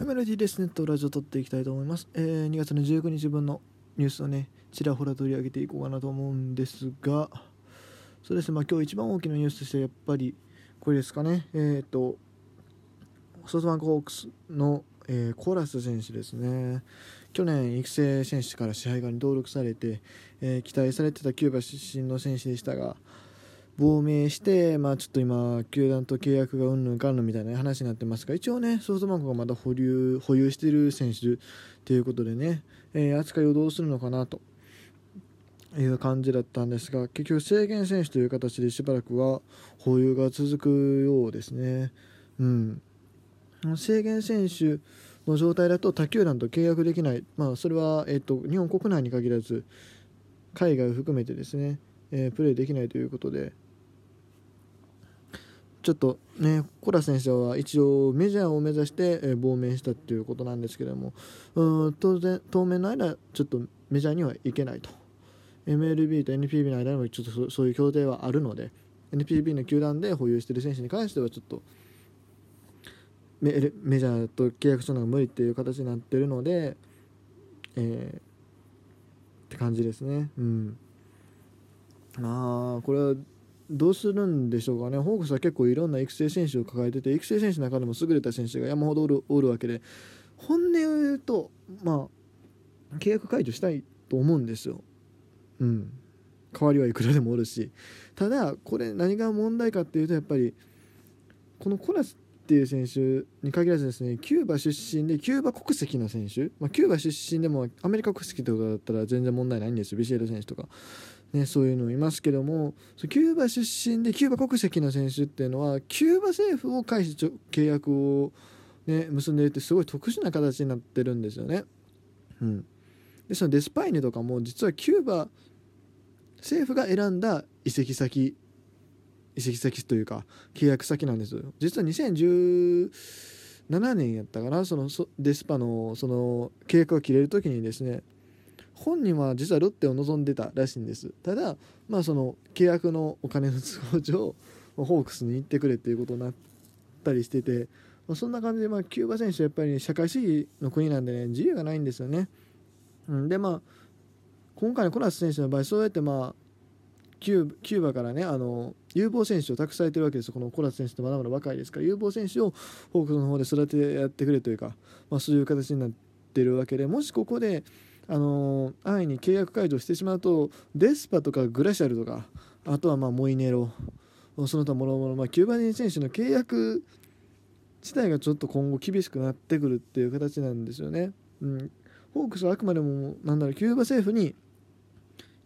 はい、メロディーですネットラジオ撮っていきたいと思います。えー、2月の19日分のニュースをね、ちらほら取り上げていこうかなと思うんですが、そうですね、まあ今日一番大きなニュースとしてはやっぱりこれですかね、えっ、ー、と、ソフトバンクホークスの、えー、コーラス選手ですね。去年育成選手から支配下に登録されて、えー、期待されてたキューバ出身の選手でしたが、亡命して、まあ、ちょっと今、球団と契約がうんぬんかんぬんみたいな話になってますが、一応ね、ソフトバンクがまだ保留保有している選手ということでね、えー、扱いをどうするのかなと。いう感じだったんですが、結局、制限選手という形でしばらくは保有が続くようですね。うん、制限選手の状態だと他球団と契約できない、まあ、それは、えーと、日本国内に限らず海外を含めてですね、えー、プレーできないということで、ちょっとね、コラ選手は一応メジャーを目指して、え亡命したっていうことなんですけども、うん当然、当面の間、ちょっとメジャーには行けないと。MLB と NPB の間にもちょっとそういう協定はあるので、NPB の球団で保有している選手に関してはちょっとメメジャーと契約するのが無理っていう形になってるので、えー、って感じですね。うん。まあ、これはどうするんでしょうかね、ホークスは結構いろんな育成選手を抱えてて、育成選手の中でも優れた選手が山ほどおるおるわけで、本音を言うと、まあ、契約解除したいと思うんですよ。うん。代わりはいくらでもおるし。ただ、これ何が問題かっていうと、やっぱり、このコラスっていう選手に限らずですね、キューバ出身で、キューバ国籍の選手、まあ、キューバ出身でもアメリカ国籍とかだったら全然問題ないんですよ、ビシエド選手とか。ね、そういうのいますけどもキューバ出身でキューバ国籍の選手っていうのはキューバ政府を介して契約を、ね、結んでるってすごい特殊な形になってるんですよね。うん、でそのデスパイネとかも実はキューバ政府が選んだ移籍先移籍先というか契約先なんですよ。実は2017年やったかなそのデスパのその契約が切れる時にですね本人は実はロッテを望んでたらしいんです。ただまあその契約のお金の都合上 ホークスに行ってくれっていうことになったりしてて、まあ、そんな感じでまあキューバ選手はやっぱり、社会主義の国なんでね自由がないんですよね、うん、でまあ今回のコラス選手の場合そうやってまあキューバからねあの有望選手を託されてるわけですこのコラス選手ってまだまだ若いですから。有望選手をホークスの方で育ててやってくれというか、まあ、そういう形になってるわけでもしここであの安易に契約解除してしまうとデスパとかグラシャルとかあとはまあモイネロその他もろもろ、まあ、キューバ人選手の契約自体がちょっと今後厳しくなってくるっていう形なんですよね。うん、ホークスはあくまでもなんだろうキューバ政府に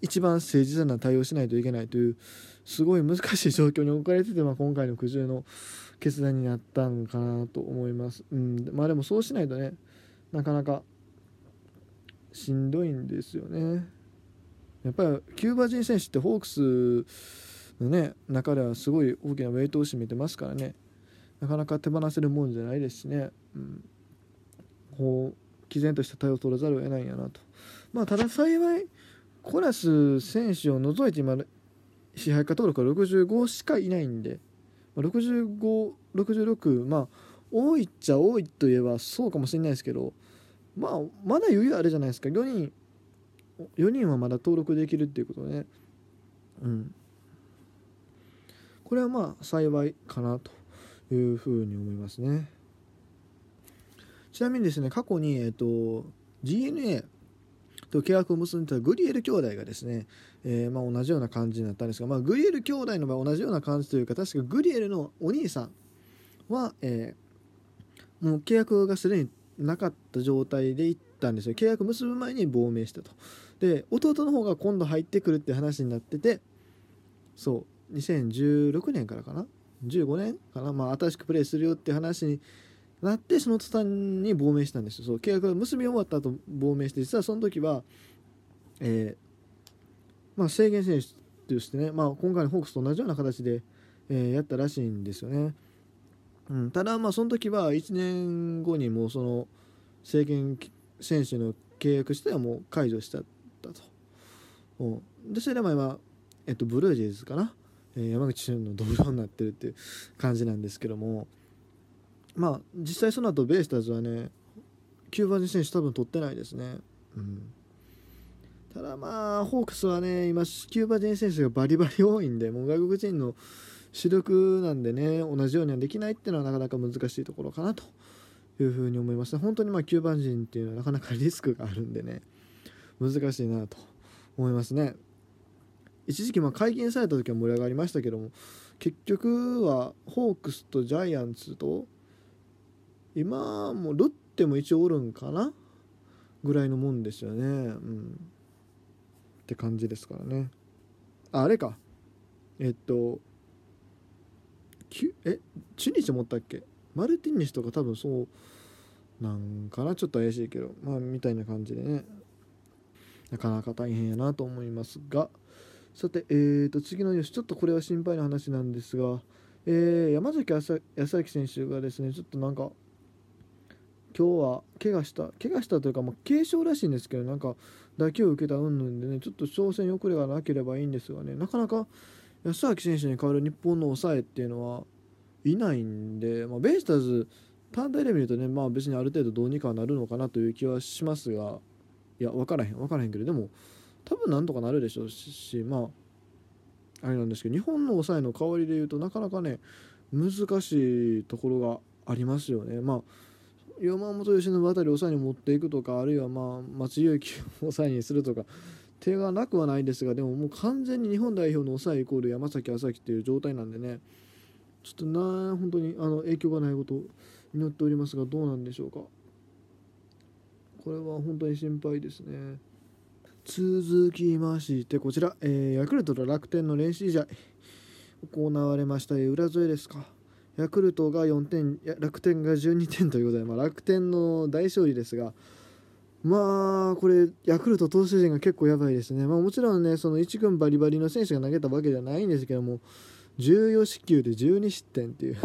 一番誠実な対応しないといけないというすごい難しい状況に置かれてて、まあ、今回の苦渋の決断になったんかなと思います。うん、まあでもそうしないとねなかなかしんどいんですよね。やっぱりキューバ人選手ってホークスのね中ではすごい大きなウェイトを占めてますからね。なかなか手放せるもんじゃないですしね、うん、こう毅然とした対応を取らざるを得ないんやなと。まあただ幸いコラス選手を除いて今支配下登録は65しかいないんで6566まあ多いっちゃ多いといえばそうかもしれないですけどまあまだ余裕あるじゃないですか。4人4人はまだ登録できるっていうことね。うん。これはまあ幸いかなというふうに思いますね。ちなみにですね過去に、えっと、GNA と契約を結んでたグリエル兄弟がですね、えー、まあ、同じような感じになったんですが、まあ、グリエル兄弟の場合同じような感じというか確かグリエルのお兄さんは、えー、もう契約がすでになかった状態で行ったんですよ。契約結ぶ前に亡命したと。で弟の方が今度入ってくるって話になっててそう2016年からかな？15年かな？まあ新しくプレーするよって話になってその途端に亡命したんですよ。そう契約が結び終わった後亡命して実はその時はえー、まあ制限選手としてね、まあ、今回のホークスと同じような形で、えー、やったらしいんですよね。うん、ただまあその時は1年後にもうその制限選手の契約してはもう解除しちゃったと、うん、でそれでも今、えっと、ブルージェイズかな、えー、山口俊の同僚になってるっていう感じなんですけども。まあ実際その後ベイスターズはねキューバ人選手多分取ってないですね。うん。ただまあホークスはね今キューバ人選手がバリバリ多いんでもう外国人の主力なんでね同じようにはできないっていうのはなかなか難しいところかなというふうに思いますね。本当にまあキューバ人っていうのは なかなかリスクがあるんでね難しいなと思いますね。一時期まあ解禁された時は盛り上がりましたけども結局はホークスとジャイアンツと今もロッテも一応おるんかなぐらいのもんですよね。うん。って感じですからね。あれか。えっとえチュニジ持ったっけ？マルティニスとか多分そうなんかな？ちょっと怪しいけど。まあみたいな感じでね。なかなか大変やなと思いますが。さて、えー、と次のニュース。ちょっとこれは心配な話なんですが、えー、山崎康明選手がですねちょっとなんか今日は怪我した。怪我したというか、まあ、軽傷らしいんですけどなんか打球を受けた云々でねちょっと挑戦遅れがなければいいんですがねなかなか安明選手に代わる日本の抑えっていうのはいないんで、まあ、ベイスターズ単体で見るとね、まあ、別にある程度どうにかなるのかなという気はしますがいや分からへん分からへんけどでも多分なんとかなるでしょうしまああれなんですけど日本の抑えの代わりで言うとなかなかね難しいところがありますよね。まあ山本由伸あたり抑えに持っていくとかあるいはまあ松井裕樹を抑えにするとか手がなくはないですがでももう完全に日本代表の抑えイコール山崎朝樹っていう状態なんでね。ちょっとな本当にあの影響がないことを祈っておりますがどうなんでしょうか。これは本当に心配ですね。続きましてこちら、えー、ヤクルトと楽天の練習試合。行われました。裏添えですか。ヤクルトが4点楽天が12点ということで、まあ、楽天の大勝利ですがまあこれヤクルト投手陣が結構やばいですね、まあ、もちろんねその1軍バリバリの選手が投げたわけではないんですけども14四球で12失点っていう。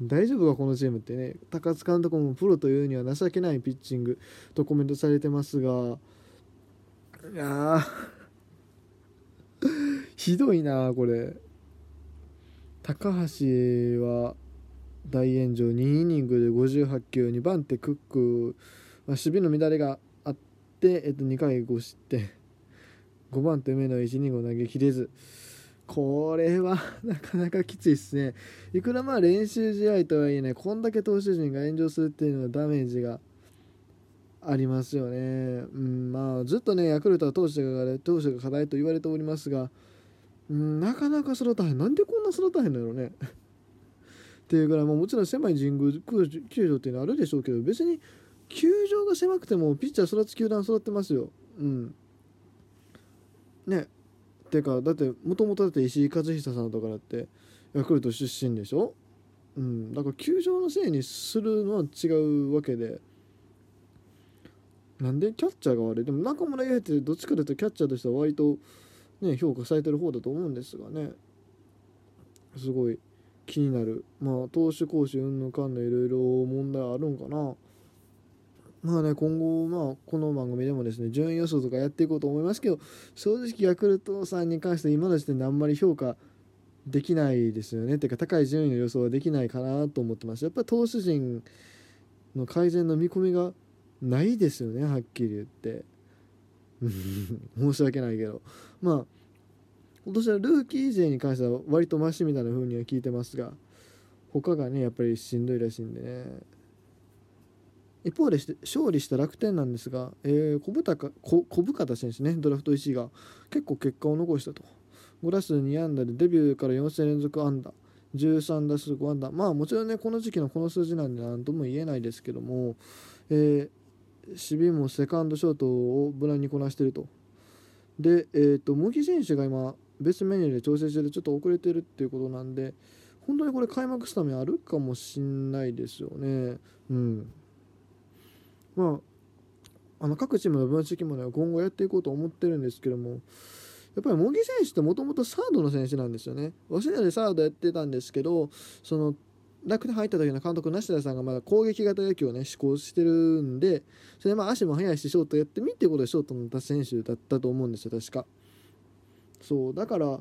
大丈夫かこのチームってね。高津監督もプロというには情けないピッチングとコメントされてますが。いや ひどいなこれ。高橋は大炎上2イニングで58球2番手クック、守備の乱れがあって、えっと、2回5失点。5番手目の1イニングを投げ切れず。これは なかなかきついですね。いくらまあ練習試合とはいえねこんだけ投手陣が炎上するっていうのはダメージがありますよね、うんまあ、ずっとねヤクルトは投手が投手が課題と言われておりますがうんなかなか育たへんなんでこんな育たへんのやろね。っていうぐらい、まあ、もちろん狭い神宮球場っていうのはあるでしょうけど別に球場が狭くてもピッチャー育つ球団育ってますよ。うん。ね。ていうかだってもともとだって石井和久さんとかだってヤクルト出身でしょ？うん。だから球場のせいにするのは違うわけで。なんで？キャッチャーが悪い。でも中村悠平ってどっちかというとキャッチャーとしては割とね、評価されてる方だと思うんですがね。すごい気になる。まあ投手講師うんぬかんぬいろいろ問題あるんかな。まあね今後まあこの番組でもですね順位予想とかやっていこうと思いますけど正直ヤクルトさんに関して今の時点であんまり評価できないですよね。てか高い順位の予想はできないかなと思ってます。やっぱり投手陣の改善の見込みがないですよねはっきり言って。申し訳ないけど。まあ今年はルーキー勢に関しては割とマシみたいな風には聞いてますが他がねやっぱりしんどいらしいんでね。一方で勝利した楽天なんですが、えー、小深小小深田選手ねドラフト1位が結構結果を残したと。5打数2安打でデビューから4戦連続安打13打数5安打。まあもちろんねこの時期のこの数字なんで何とも言えないですけども、えー、守備もセカンドショートを無難にこなしていると。で、えーと、茂木選手が今別メニューで調整しててちょっと遅れてるっていうことなんで本当にこれ開幕スタメンあるかもしんないですよね。うん。まああの各チームの分析もね今後やっていこうと思ってるんですけどもやっぱり茂木選手ってもともとサードの選手なんですよね。早稲田でサードやってたんですけどその楽天入った時の監督梨田さんがまだ攻撃型野球をね施行してるんでそれまあ足も速いしショートやってみっていうことでショートの選手だったと思うんですよ確か。そうだから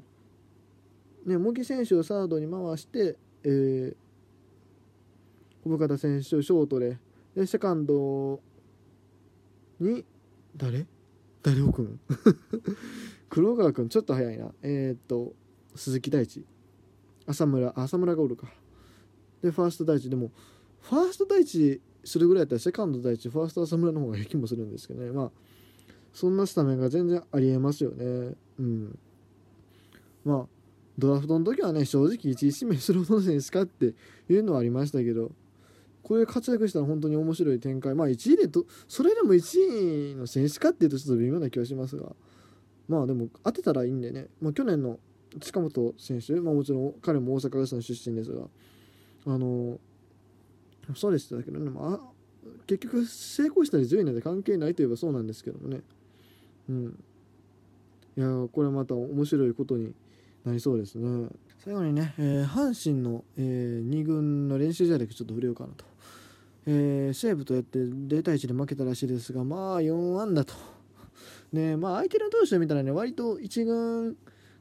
ね茂木選手をサードに回してえー、小深田選手をショートででセカンドに誰？誰を くん黒川君ちょっと早いな。えー、っと鈴木大地。浅村浅村がおるか。でファースト大地。でもファースト大地するぐらいやったらセカンド大地ファースト浅村の方がいい気もするんですけどね。まあそんなスタメンが全然ありえますよね。うん。まあドラフトの時はね正直1位指名するほどの選手かっていうのはありましたけど。こういう活躍したら本当に面白い展開。まあ1位でとそれでも1位の選手かっていうとちょっと微妙な気はしますが。まあでも当てたらいいんでね、まあ、去年の近本選手、まあ、もちろん彼も大阪ガスの出身ですが。あのそうでしたけどね、まあ、結局成功したり順位なんて関係ないといえばそうなんですけどもね。うん。いやこれまた面白いことになりそうですね。最後にね、えー、阪神の、えー、2軍の練習試合だけちょっと触れようかなと、えー、西武とやって0対1で負けたらしいですがまあ4安打と。ねまあ相手の投手を見たらね割と1軍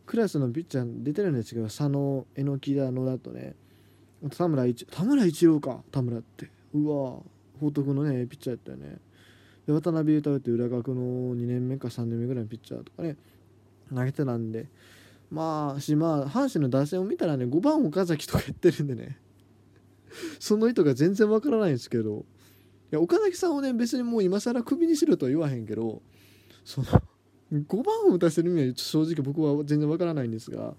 クラスのピッチャー出てるんですけど佐野榎田野だとね。田村一田村一郎か田村って。うわ報徳のねピッチャーやったよね。で渡辺裕太って裏学の2年目か3年目ぐらいのピッチャーとかね投げてたんで。まあしまあ阪神の打線を見たらね5番岡崎とかやってるんでね。その意図が全然わからないんですけどいや岡崎さんをね別にもう今更クビにしろとは言わへんけどその5番を打たせる意味は正直僕は全然わからないんですが、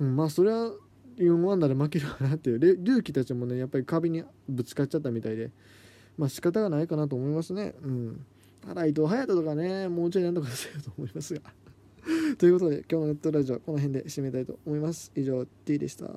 うん、まあそれは4ワンダーで負けるかなっていう。龍騎たちもねやっぱり壁にぶつかっちゃったみたいでまあ仕方がないかなと思いますね。うん。ただ伊藤隼人とかねもうちょいなんとかせよと思いますが。ということで今日のネットラジオはこの辺で締めたいと思います。以上 T でした。